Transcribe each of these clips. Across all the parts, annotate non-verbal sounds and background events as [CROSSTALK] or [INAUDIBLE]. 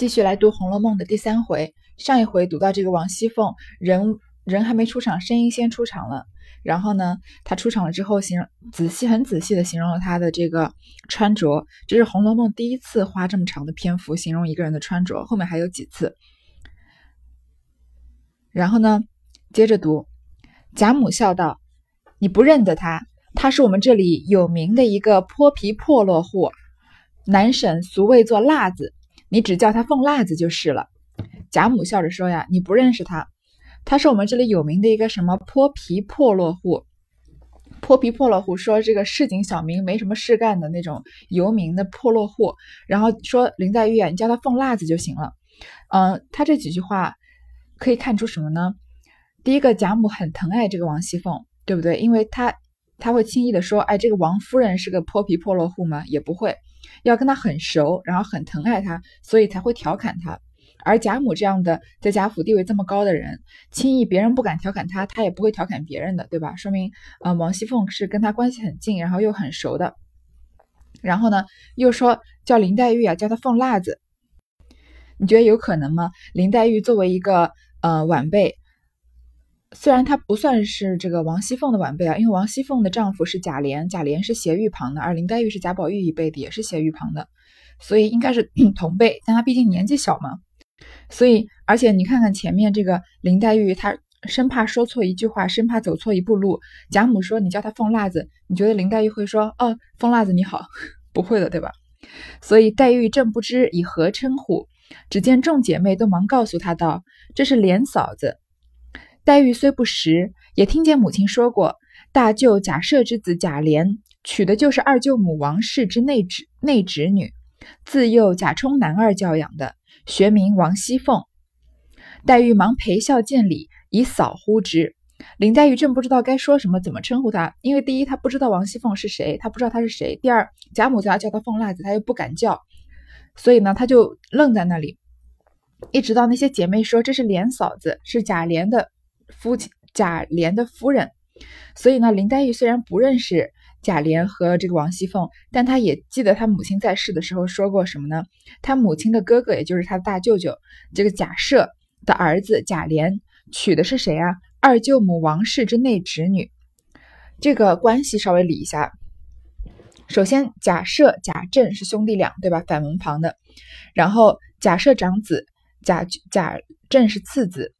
继续来读《红楼梦》的第三回。上一回读到这个王熙凤，人人还没出场，声音先出场了。然后呢，她出场了之后，形容仔细很仔细的形容了她的这个穿着。这是《红楼梦》第一次花这么长的篇幅形容一个人的穿着，后面还有几次。然后呢，接着读，贾母笑道：“你不认得他，他是我们这里有名的一个泼皮破落户，南省俗谓做辣子。”你只叫他凤辣子就是了。贾母笑着说：“呀，你不认识他，他是我们这里有名的一个什么泼皮破落户。泼皮破落户说这个市井小民没什么事干的那种游民的破落户。然后说林黛玉啊，你叫他凤辣子就行了。嗯，他这几句话可以看出什么呢？第一个，贾母很疼爱这个王熙凤，对不对？因为他他会轻易的说，哎，这个王夫人是个泼皮破落户吗？也不会。”要跟他很熟，然后很疼爱他，所以才会调侃他。而贾母这样的在贾府地位这么高的人，轻易别人不敢调侃他，他也不会调侃别人的，对吧？说明，呃，王熙凤是跟他关系很近，然后又很熟的。然后呢，又说叫林黛玉啊，叫她凤辣子，你觉得有可能吗？林黛玉作为一个呃晚辈。虽然她不算是这个王熙凤的晚辈啊，因为王熙凤的丈夫是贾琏，贾琏是斜玉旁的，而林黛玉是贾宝玉一辈的，也是斜玉旁的，所以应该是 [CLEARS THROAT] 同辈。但她毕竟年纪小嘛，所以而且你看看前面这个林黛玉，她生怕说错一句话，生怕走错一步路。贾母说你叫她凤辣子，你觉得林黛玉会说哦，凤辣子你好？[LAUGHS] 不会的，对吧？所以黛玉正不知以何称呼，只见众姐妹都忙告诉她道：“这是琏嫂子。”黛玉虽不识，也听见母亲说过，大舅贾赦之子贾琏娶的就是二舅母王氏之内侄内侄女，自幼贾充男儿教养的，学名王熙凤。黛玉忙陪笑见礼，以嫂呼之。林黛玉正不知道该说什么，怎么称呼她，因为第一她不知道王熙凤是谁，她不知道她是谁；第二贾母叫她叫她凤辣子，她又不敢叫，所以呢，她就愣在那里，一直到那些姐妹说这是琏嫂子，是贾琏的。夫亲贾琏的夫人，所以呢，林黛玉虽然不认识贾琏和这个王熙凤，但她也记得她母亲在世的时候说过什么呢？她母亲的哥哥，也就是她的大舅舅，这个贾赦的儿子贾琏娶的是谁啊？二舅母王氏之内侄女。这个关系稍微理一下。首先，贾赦、贾政是兄弟俩，对吧？反文旁的。然后，贾赦长子，贾贾政是次子。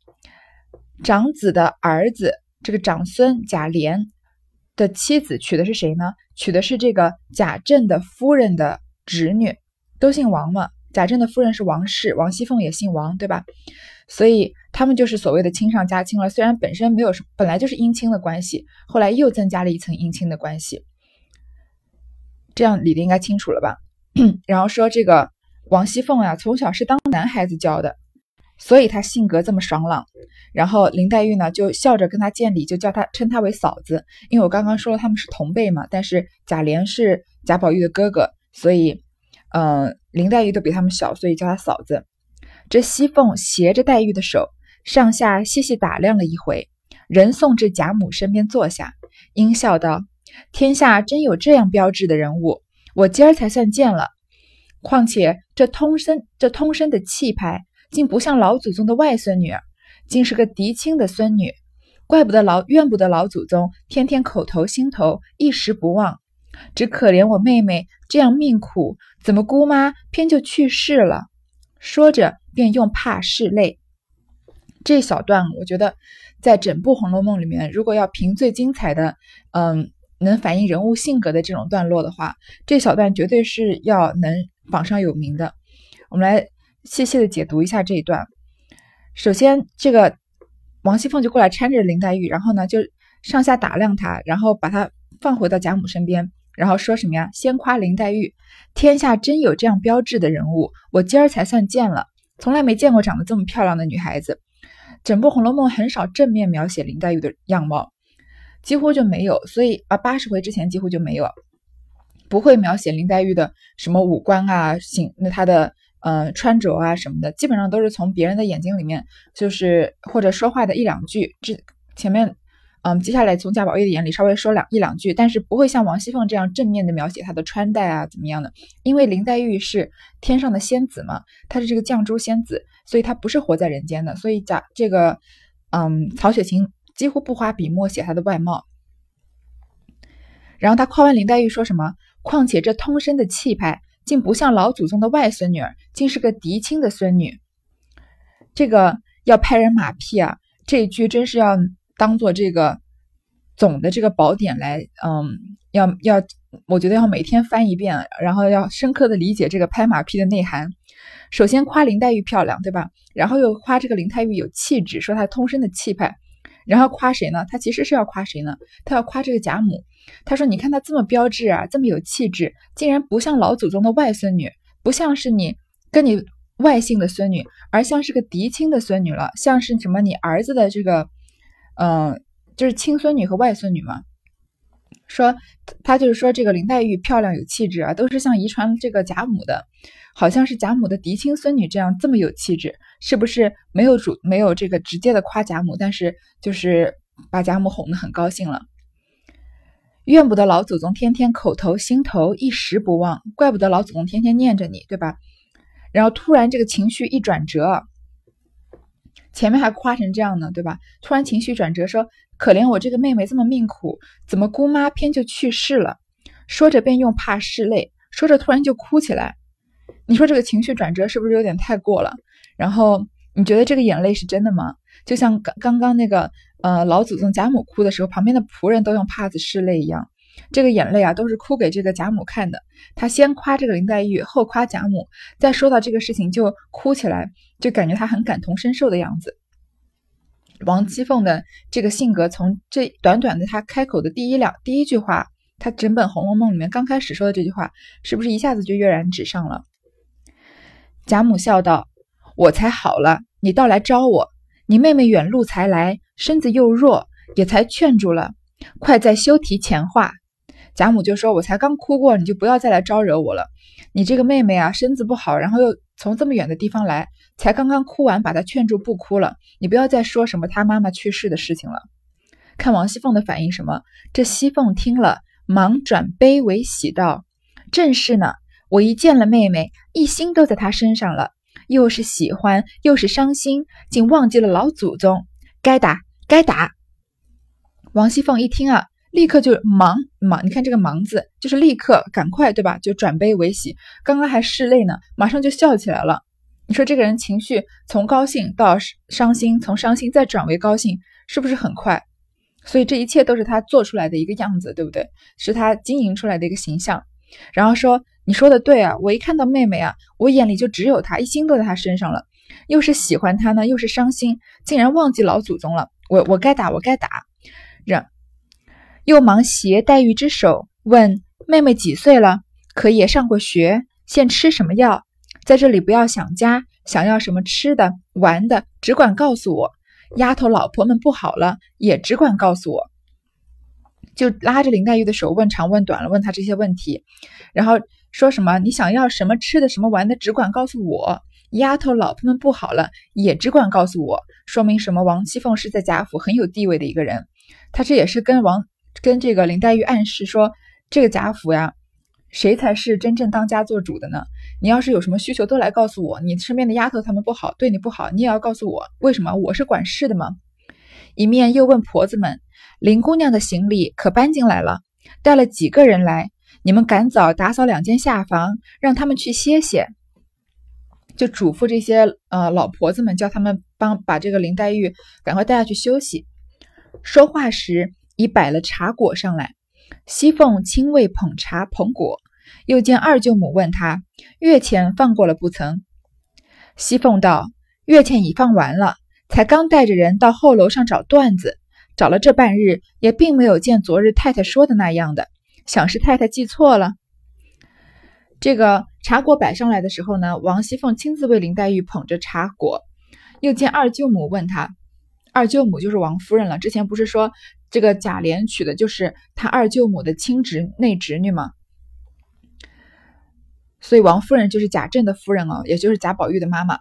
长子的儿子，这个长孙贾琏的妻子娶的是谁呢？娶的是这个贾政的夫人的侄女，都姓王嘛。贾政的夫人是王氏，王熙凤也姓王，对吧？所以他们就是所谓的亲上加亲了。虽然本身没有什么，本来就是姻亲的关系，后来又增加了一层姻亲的关系。这样理的应该清楚了吧？[CLEARS THROAT] 然后说这个王熙凤啊，从小是当男孩子教的。所以她性格这么爽朗，然后林黛玉呢就笑着跟他见礼，就叫他称他为嫂子。因为我刚刚说了他们是同辈嘛，但是贾琏是贾宝玉的哥哥，所以，嗯，林黛玉都比他们小，所以叫他嫂子。这熙凤携着黛玉的手，上下细细打量了一回，人送至贾母身边坐下，阴笑道：“天下真有这样标致的人物，我今儿才算见了。况且这通身这通身的气派。”竟不像老祖宗的外孙女儿，竟是个嫡亲的孙女，怪不得老怨不得老祖宗天天口头心头一时不忘，只可怜我妹妹这样命苦，怎么姑妈偏就去世了？说着便用帕拭泪。这小段我觉得，在整部《红楼梦》里面，如果要评最精彩的，嗯，能反映人物性格的这种段落的话，这小段绝对是要能榜上有名的。我们来。细细的解读一下这一段。首先，这个王熙凤就过来搀着林黛玉，然后呢就上下打量她，然后把她放回到贾母身边，然后说什么呀？先夸林黛玉，天下真有这样标致的人物，我今儿才算见了，从来没见过长得这么漂亮的女孩子。整部《红楼梦》很少正面描写林黛玉的样貌，几乎就没有，所以啊，八十回之前几乎就没有，不会描写林黛玉的什么五官啊，形那她的。呃，穿着啊什么的，基本上都是从别人的眼睛里面，就是或者说话的一两句，这前面嗯，接下来从贾宝玉的眼里稍微说两一两句，但是不会像王熙凤这样正面的描写她的穿戴啊怎么样的，因为林黛玉是天上的仙子嘛，她是这个绛珠仙子，所以她不是活在人间的，所以贾这个嗯曹雪芹几乎不花笔墨写她的外貌。然后他夸完林黛玉说什么？况且这通身的气派，竟不像老祖宗的外孙女儿，竟是个嫡亲的孙女。这个要拍人马屁啊！这一句真是要当做这个总的这个宝典来，嗯，要要，我觉得要每天翻一遍，然后要深刻的理解这个拍马屁的内涵。首先夸林黛玉漂亮，对吧？然后又夸这个林黛玉有气质，说她通身的气派。然后夸谁呢？他其实是要夸谁呢？他要夸这个贾母。他说：“你看她这么标致啊，这么有气质，竟然不像老祖宗的外孙女，不像是你跟你外姓的孙女，而像是个嫡亲的孙女了，像是什么你儿子的这个，嗯，就是亲孙女和外孙女嘛。说他就是说这个林黛玉漂亮有气质啊，都是像遗传这个贾母的，好像是贾母的嫡亲孙女这样这么有气质，是不是没有主没有这个直接的夸贾母，但是就是把贾母哄得很高兴了。”怨不得老祖宗天天口头心头一时不忘，怪不得老祖宗天天念着你，对吧？然后突然这个情绪一转折，前面还夸成这样呢，对吧？突然情绪转折，说可怜我这个妹妹这么命苦，怎么姑妈偏就去世了？说着便用帕拭泪，说着突然就哭起来。你说这个情绪转折是不是有点太过了？然后你觉得这个眼泪是真的吗？就像刚刚刚那个。呃，老祖宗贾母哭的时候，旁边的仆人都用帕子拭泪一样，这个眼泪啊，都是哭给这个贾母看的。他先夸这个林黛玉，后夸贾母，再说到这个事情就哭起来，就感觉他很感同身受的样子。王熙凤的这个性格，从这短短的她开口的第一两第一句话，她整本《红楼梦》里面刚开始说的这句话，是不是一下子就跃然纸上了？贾母笑道：“我才好了，你倒来招我。你妹妹远路才来。”身子又弱，也才劝住了，快再休提前话。贾母就说：“我才刚哭过，你就不要再来招惹我了。你这个妹妹啊，身子不好，然后又从这么远的地方来，才刚刚哭完，把她劝住不哭了。你不要再说什么她妈妈去世的事情了。”看王熙凤的反应，什么？这熙凤听了，忙转悲为喜道：“正是呢，我一见了妹妹，一心都在她身上了，又是喜欢，又是伤心，竟忘记了老祖宗，该打。”该打！王熙凤一听啊，立刻就忙忙，你看这个“忙”字，就是立刻赶快，对吧？就转悲为喜，刚刚还拭泪呢，马上就笑起来了。你说这个人情绪从高兴到伤心，从伤心再转为高兴，是不是很快？所以这一切都是他做出来的一个样子，对不对？是他经营出来的一个形象。然后说：“你说的对啊，我一看到妹妹啊，我眼里就只有她，一心都在她身上了，又是喜欢她呢，又是伤心，竟然忘记老祖宗了。”我我该打我该打，让又忙携黛玉之手问妹妹几岁了，可也上过学，现吃什么药？在这里不要想家，想要什么吃的玩的，只管告诉我。丫头老婆们不好了，也只管告诉我。就拉着林黛玉的手问长问短了，问她这些问题，然后说什么你想要什么吃的什么玩的，只管告诉我。丫头老婆们不好了，也只管告诉我，说明什么？王熙凤是在贾府很有地位的一个人，她这也是跟王跟这个林黛玉暗示说，这个贾府呀，谁才是真正当家做主的呢？你要是有什么需求，都来告诉我。你身边的丫头她们不好，对你不好，你也要告诉我，为什么？我是管事的嘛。一面又问婆子们，林姑娘的行李可搬进来了，带了几个人来？你们赶早打扫两间下房，让他们去歇歇。就嘱咐这些呃老婆子们，叫他们帮把这个林黛玉赶快带下去休息。说话时已摆了茶果上来，熙凤亲为捧茶捧果，又见二舅母问他月钱放过了不曾？熙凤道：月钱已放完了，才刚带着人到后楼上找缎子，找了这半日，也并没有见昨日太太说的那样的，想是太太记错了。这个茶果摆上来的时候呢，王熙凤亲自为林黛玉捧着茶果，又见二舅母问她，二舅母就是王夫人了。之前不是说这个贾琏娶的就是他二舅母的亲侄内侄女吗？所以王夫人就是贾政的夫人哦，也就是贾宝玉的妈妈。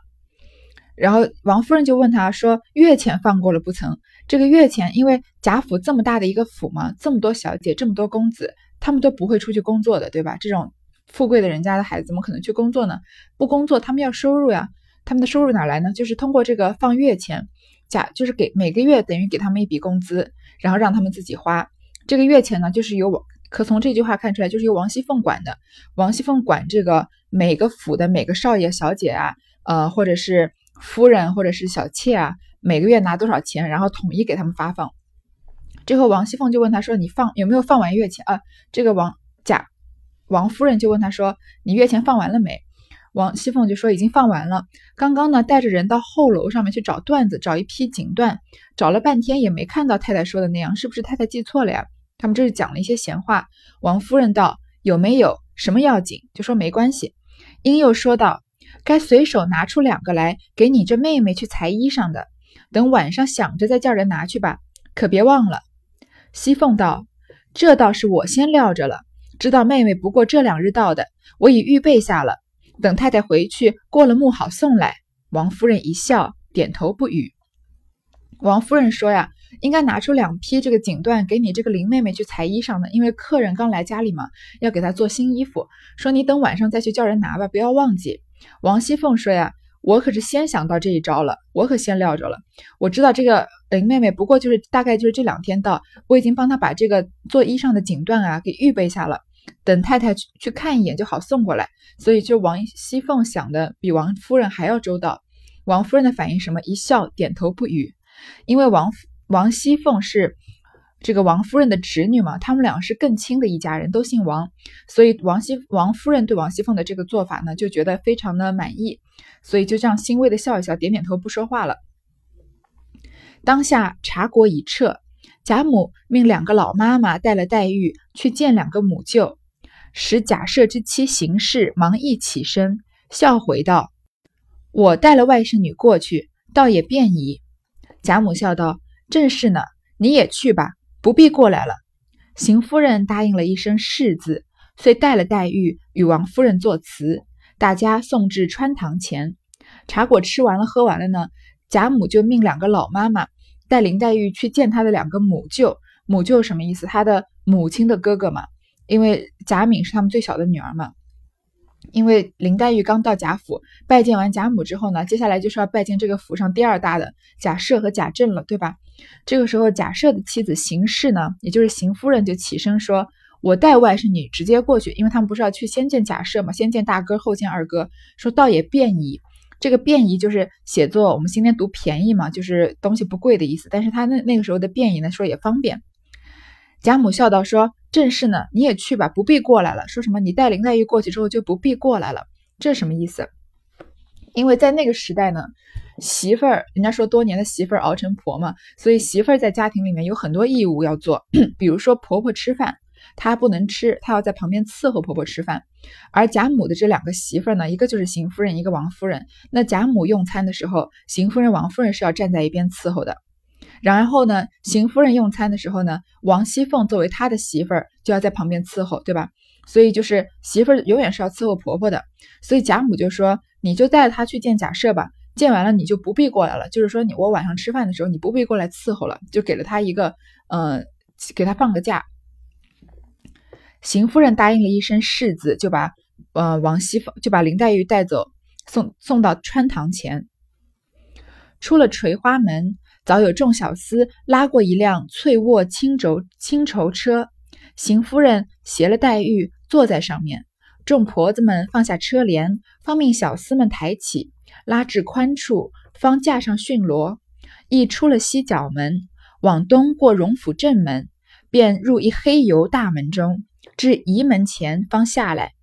然后王夫人就问他说：“月钱放过了不曾？这个月钱，因为贾府这么大的一个府嘛，这么多小姐，这么多公子，他们都不会出去工作的，对吧？这种富贵的人家的孩子怎么可能去工作呢？不工作，他们要收入呀。他们的收入哪来呢？就是通过这个放月钱，贾就是给每个月等于给他们一笔工资，然后让他们自己花。这个月钱呢，就是由我可从这句话看出来，就是由王熙凤管的。王熙凤管这个每个府的每个少爷、小姐啊，呃，或者是。夫人或者是小妾啊，每个月拿多少钱，然后统一给他们发放。之后王熙凤就问他说：“你放有没有放完月钱啊？”这个王贾王夫人就问他说：“你月钱放完了没？”王熙凤就说：“已经放完了。刚刚呢，带着人到后楼上面去找缎子，找一批锦缎，找了半天也没看到太太说的那样，是不是太太记错了呀？”他们这是讲了一些闲话。王夫人道：“有没有什么要紧？就说没关系。”英又说道。该随手拿出两个来给你这妹妹去裁衣裳的，等晚上想着再叫人拿去吧，可别忘了。熙凤道：“这倒是我先料着了，知道妹妹不过这两日到的，我已预备下了，等太太回去过了木好送来。”王夫人一笑，点头不语。王夫人说：“呀，应该拿出两批这个锦缎给你这个林妹妹去裁衣裳的，因为客人刚来家里嘛，要给她做新衣服。说你等晚上再去叫人拿吧，不要忘记。”王熙凤说：“呀，我可是先想到这一招了，我可先料着了。我知道这个林妹妹不过就是大概就是这两天到，我已经帮她把这个做衣裳的锦缎啊给预备下了，等太太去去看一眼就好送过来。所以就王熙凤想的比王夫人还要周到。王夫人的反应什么？一笑，点头不语。因为王王熙凤是。”这个王夫人的侄女嘛，他们俩是更亲的一家人，都姓王，所以王熙王夫人对王熙凤的这个做法呢，就觉得非常的满意，所以就这样欣慰的笑一笑，点点头，不说话了。当下茶果已撤，贾母命两个老妈妈带了黛玉去见两个母舅，使贾赦之妻邢氏忙一起身，笑回道：“我带了外甥女过去，倒也便宜。”贾母笑道：“正是呢，你也去吧。”不必过来了。邢夫人答应了一声“是”字，遂带了黛玉与王夫人作辞，大家送至穿堂前。茶果吃完了，喝完了呢，贾母就命两个老妈妈带林黛玉去见她的两个母舅。母舅什么意思？她的母亲的哥哥嘛，因为贾敏是他们最小的女儿嘛。因为林黛玉刚到贾府拜见完贾母之后呢，接下来就是要拜见这个府上第二大的贾赦和贾政了，对吧？这个时候，贾赦的妻子邢氏呢，也就是邢夫人就起身说：“我带外甥女直接过去，因为他们不是要去先见贾赦嘛，先见大哥，后见二哥。说倒也便宜，这个便宜就是写作我们今天读便宜嘛，就是东西不贵的意思。但是他那那个时候的便宜呢，说也方便。”贾母笑道：“说正是呢，你也去吧，不必过来了。说什么你带林黛玉过去之后就不必过来了，这是什么意思？因为在那个时代呢，媳妇儿，人家说多年的媳妇儿熬成婆嘛，所以媳妇儿在家庭里面有很多义务要做，[CLEARS THROAT] 比如说婆婆吃饭，她不能吃，她要在旁边伺候婆婆吃饭。而贾母的这两个媳妇儿呢，一个就是邢夫人，一个王夫人。那贾母用餐的时候，邢夫人、王夫人是要站在一边伺候的。”然后呢，邢夫人用餐的时候呢，王熙凤作为她的媳妇儿，就要在旁边伺候，对吧？所以就是媳妇儿永远是要伺候婆婆的。所以贾母就说：“你就带她去见贾赦吧，见完了你就不必过来了。就是说你我晚上吃饭的时候，你不必过来伺候了，就给了她一个，呃，给她放个假。”邢夫人答应了一声“是”字，就把呃王熙凤就把林黛玉带走，送送到穿堂前，出了垂花门。早有众小厮拉过一辆翠卧青轴青绸车，邢夫人携了黛玉坐在上面，众婆子们放下车帘，方命小厮们抬起，拉至宽处，方架上驯骡。一出了西角门，往东过荣府正门，便入一黑油大门中，至仪门前方下来。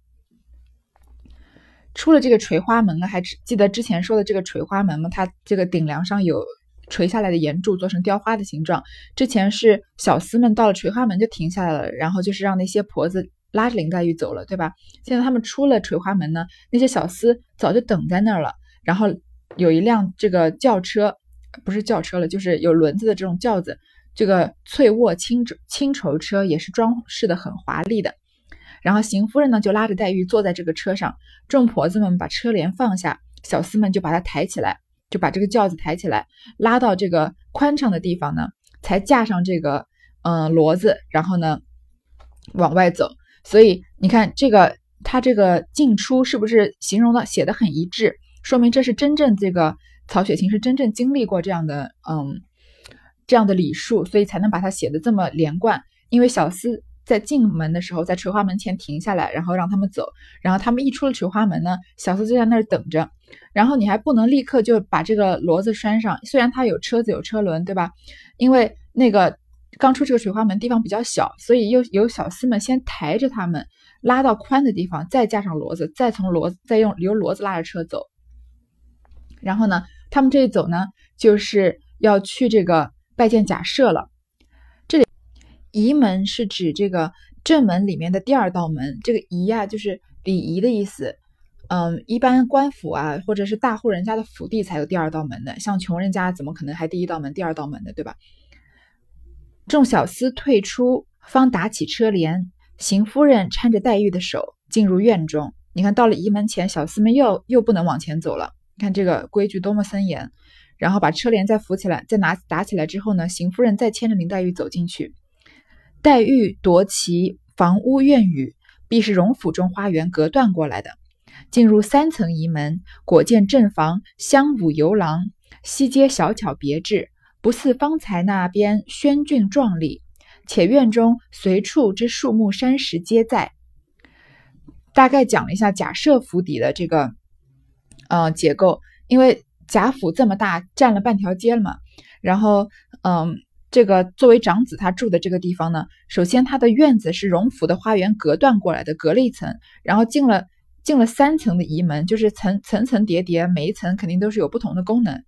出了这个垂花门了，还记得之前说的这个垂花门吗？它这个顶梁上有。垂下来的檐柱做成雕花的形状。之前是小厮们到了垂花门就停下来了，然后就是让那些婆子拉着林黛玉走了，对吧？现在他们出了垂花门呢，那些小厮早就等在那儿了。然后有一辆这个轿车，不是轿车了，就是有轮子的这种轿子。这个翠卧青绸青绸车也是装饰的很华丽的。然后邢夫人呢就拉着黛玉坐在这个车上，众婆子们把车帘放下，小厮们就把她抬起来。就把这个轿子抬起来，拉到这个宽敞的地方呢，才架上这个嗯骡子，然后呢往外走。所以你看这个他这个进出是不是形容的写的很一致？说明这是真正这个曹雪芹是真正经历过这样的嗯这样的礼数，所以才能把它写的这么连贯。因为小厮在进门的时候，在垂花门前停下来，然后让他们走，然后他们一出了垂花门呢，小厮就在那儿等着。然后你还不能立刻就把这个骡子拴上，虽然它有车子有车轮，对吧？因为那个刚出这个水花门地方比较小，所以又有小厮们先抬着他们拉到宽的地方，再架上骡子，再从骡子再用由骡子拉着车走。然后呢，他们这一走呢，就是要去这个拜见贾赦了。这里仪门是指这个正门里面的第二道门，这个仪呀就是礼仪的意思。嗯，一般官府啊，或者是大户人家的府邸才有第二道门的，像穷人家怎么可能还第一道门、第二道门的，对吧？众小厮退出，方打起车帘，邢夫人搀着黛玉的手进入院中。你看到了仪门前，小厮们又又不能往前走了。你看这个规矩多么森严。然后把车帘再扶起来，再拿打起来之后呢，邢夫人再牵着林黛玉走进去。黛玉夺其房屋院宇，必是荣府中花园隔断过来的。进入三层仪门，果见正房香舞游廊，西街小巧别致，不似方才那边轩峻壮丽。且院中随处之树木山石皆在。大概讲了一下贾赦府邸的这个呃结构，因为贾府这么大，占了半条街了嘛。然后嗯。这个作为长子，他住的这个地方呢，首先他的院子是荣府的花园隔断过来的，隔了一层，然后进了进了三层的仪门，就是层层层叠叠，每一层肯定都是有不同的功能。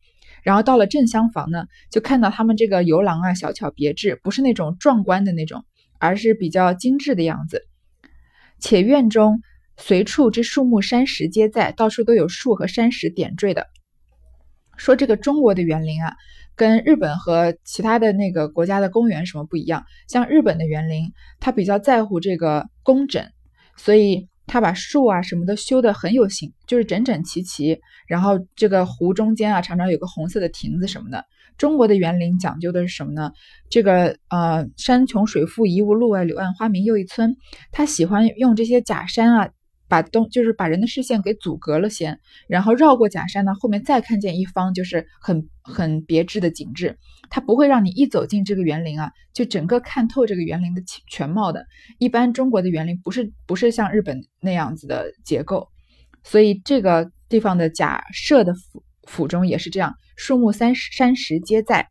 然后到了正厢房呢，就看到他们这个游廊啊，小巧别致，不是那种壮观的那种，而是比较精致的样子。且院中随处之树木山石皆在，到处都有树和山石点缀的。说这个中国的园林啊。跟日本和其他的那个国家的公园什么不一样？像日本的园林，它比较在乎这个工整，所以他把树啊什么的修得很有型，就是整整齐齐。然后这个湖中间啊，常常有个红色的亭子什么的。中国的园林讲究的是什么呢？这个呃，山穷水复疑无路啊，柳暗花明又一村。他喜欢用这些假山啊。把东就是把人的视线给阻隔了先，然后绕过假山呢，后面再看见一方就是很很别致的景致。它不会让你一走进这个园林啊，就整个看透这个园林的全貌的。一般中国的园林不是不是像日本那样子的结构，所以这个地方的假设的府府中也是这样，树木山山石皆在。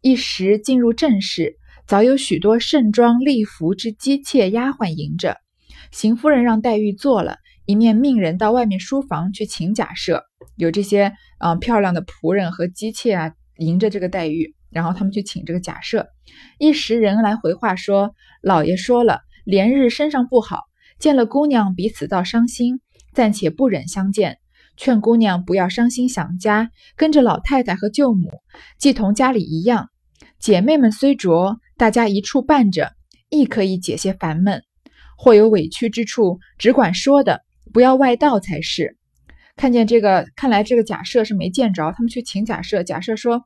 一时进入正室，早有许多盛装丽服之姬妾丫鬟迎着。邢夫人让黛玉坐了，一面命人到外面书房去请贾赦。有这些嗯漂亮的仆人和姬妾啊，迎着这个黛玉，然后他们去请这个贾赦。一时人来回话说，老爷说了，连日身上不好，见了姑娘彼此倒伤心，暂且不忍相见，劝姑娘不要伤心想家，跟着老太太和舅母，既同家里一样。姐妹们虽拙，大家一处伴着，亦可以解些烦闷。或有委屈之处，只管说的，不要外道才是。看见这个，看来这个假设是没见着。他们去请假设，假设说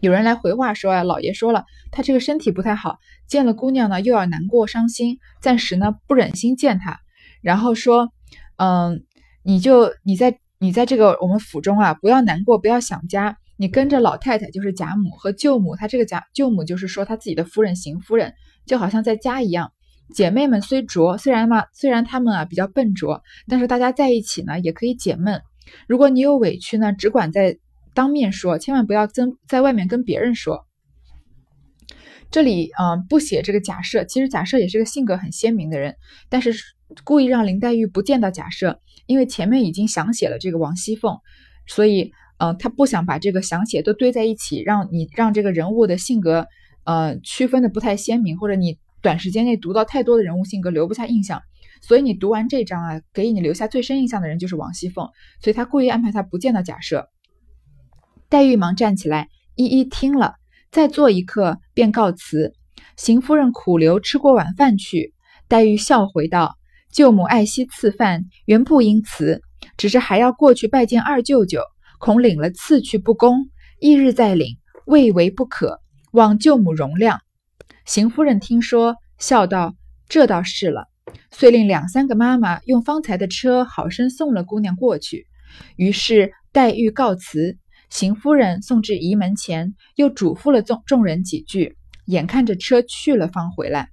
有人来回话说啊，老爷说了，他这个身体不太好，见了姑娘呢又要难过伤心，暂时呢不忍心见他。然后说，嗯，你就你在你在这个我们府中啊，不要难过，不要想家，你跟着老太太就是贾母和舅母，他这个贾舅母就是说他自己的夫人邢夫人，就好像在家一样。姐妹们虽拙，虽然嘛，虽然她们啊比较笨拙，但是大家在一起呢也可以解闷。如果你有委屈呢，只管在当面说，千万不要跟在外面跟别人说。这里啊不写这个假设，其实假设也是个性格很鲜明的人，但是故意让林黛玉不见到假设，因为前面已经详写了这个王熙凤，所以嗯他不想把这个详写都堆在一起，让你让这个人物的性格呃区分的不太鲜明，或者你。短时间内读到太多的人物性格，留不下印象，所以你读完这章啊，给你留下最深印象的人就是王熙凤，所以他故意安排他不见到贾赦。黛玉忙站起来，一一听了，再坐一刻，便告辞。邢夫人苦留吃过晚饭去。黛玉笑回道：“舅母爱惜赐饭，原不应辞，只是还要过去拜见二舅舅，恐领了赐去不公，翌日再领，未为不可。望舅母容谅。邢夫人听说，笑道：“这倒是了。”遂令两三个妈妈用方才的车好生送了姑娘过去。于是黛玉告辞，邢夫人送至仪门前，又嘱咐了众众人几句，眼看着车去了，方回来。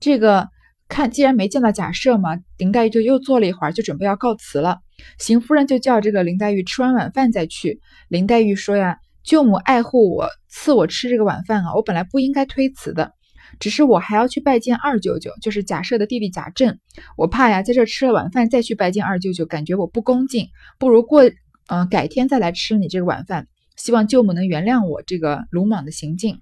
这个看，既然没见到贾赦嘛，林黛玉就又坐了一会儿，就准备要告辞了。邢夫人就叫这个林黛玉吃完晚饭再去。林黛玉说呀：“舅母爱护我，赐我吃这个晚饭啊，我本来不应该推辞的。”只是我还要去拜见二舅舅，就是贾赦的弟弟贾政。我怕呀，在这吃了晚饭再去拜见二舅舅，感觉我不恭敬，不如过，嗯，改天再来吃你这个晚饭。希望舅母能原谅我这个鲁莽的行径。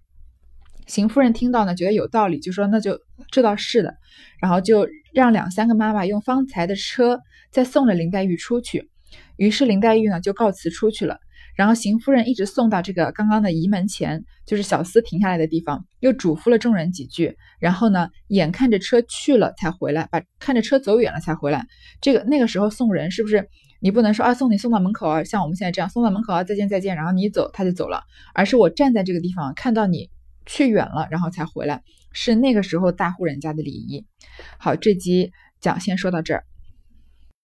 邢夫人听到呢，觉得有道理，就说那就这倒是的，然后就让两三个妈妈用方才的车再送了林黛玉出去。于是林黛玉呢就告辞出去了。然后邢夫人一直送到这个刚刚的仪门前，就是小厮停下来的地方，又嘱咐了众人几句。然后呢，眼看着车去了才回来，把看着车走远了才回来。这个那个时候送人是不是你不能说啊送你送到门口啊，像我们现在这样送到门口啊再见再见，然后你走他就走了，而是我站在这个地方看到你去远了，然后才回来，是那个时候大户人家的礼仪。好，这集讲先说到这儿。